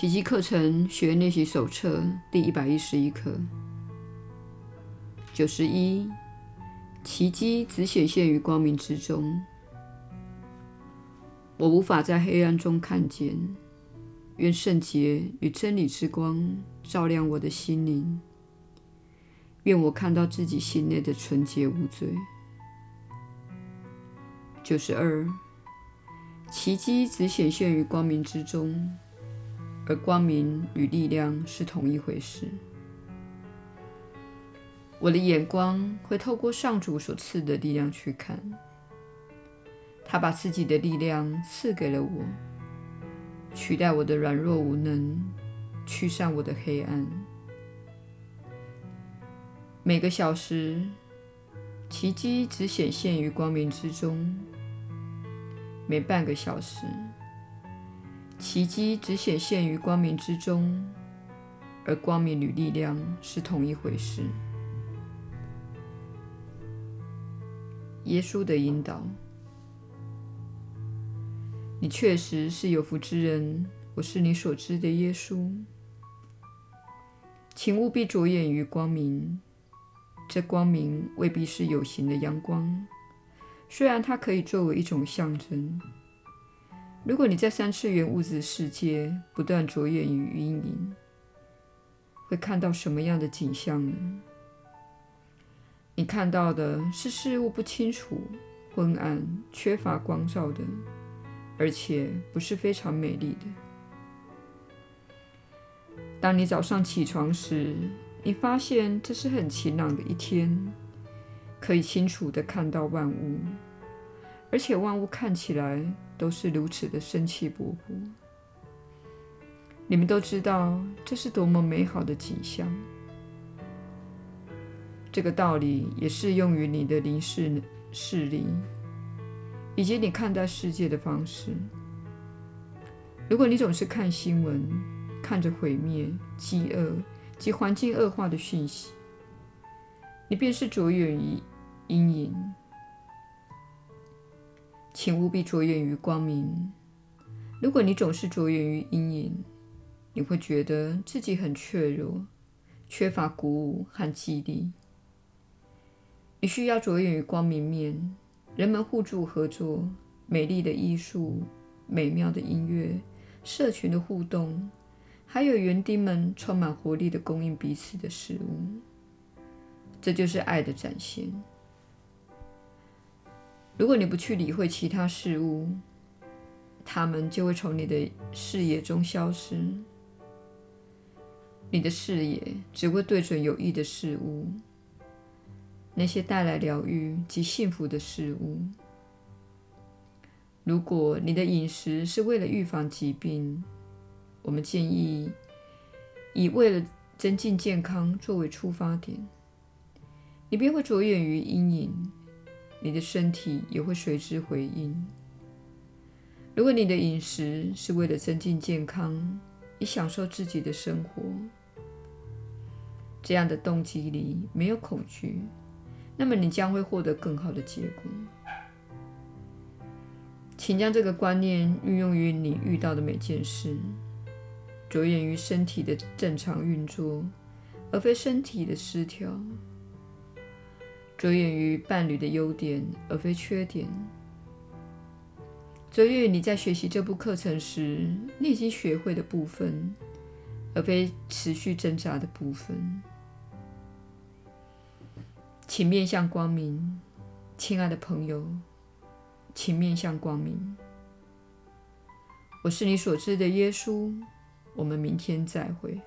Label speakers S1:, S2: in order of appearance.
S1: 奇迹课程学练习手册第一百一十一课。九十一，奇迹只显现于光明之中。我无法在黑暗中看见。愿圣洁与真理之光照亮我的心灵。愿我看到自己心内的纯洁无罪。九十二，奇迹只显现于光明之中，而光明与力量是同一回事。我的眼光会透过上主所赐的力量去看，他把自己的力量赐给了我。取代我的软弱无能，驱散我的黑暗。每个小时，奇迹只显现于光明之中；每半个小时，奇迹只显现于光明之中，而光明与力量是同一回事。耶稣的引导。你确实是有福之人，我是你所知的耶稣。请务必着眼于光明，这光明未必是有形的阳光，虽然它可以作为一种象征。如果你在三次元物质世界不断着眼于阴影，会看到什么样的景象呢？你看到的是事物不清楚、昏暗、缺乏光照的。而且不是非常美丽的。当你早上起床时，你发现这是很晴朗的一天，可以清楚地看到万物，而且万物看起来都是如此的生气勃勃。你们都知道这是多么美好的景象。这个道理也适用于你的灵视视力。以及你看待世界的方式。如果你总是看新闻，看着毁灭、饥饿及环境恶化的讯息，你便是着眼于阴影。请务必着眼于光明。如果你总是着眼于阴影，你会觉得自己很脆弱，缺乏鼓舞和激励。你需要着眼于光明面。人们互助合作，美丽的艺术、美妙的音乐、社群的互动，还有园丁们充满活力地供应彼此的食物，这就是爱的展现。如果你不去理会其他事物，它们就会从你的视野中消失。你的视野只会对准有益的事物。那些带来疗愈及幸福的事物。如果你的饮食是为了预防疾病，我们建议以为了增进健康作为出发点，你便会着眼于阴影，你的身体也会随之回应。如果你的饮食是为了增进健康，以享受自己的生活，这样的动机里没有恐惧。那么你将会获得更好的结果。请将这个观念运用于你遇到的每件事，着眼于身体的正常运作，而非身体的失调；着眼于伴侣的优点，而非缺点；着眼于你在学习这部课程时你已经学会的部分，而非持续挣扎的部分。请面向光明，亲爱的朋友，请面向光明。我是你所知的耶稣。我们明天再会。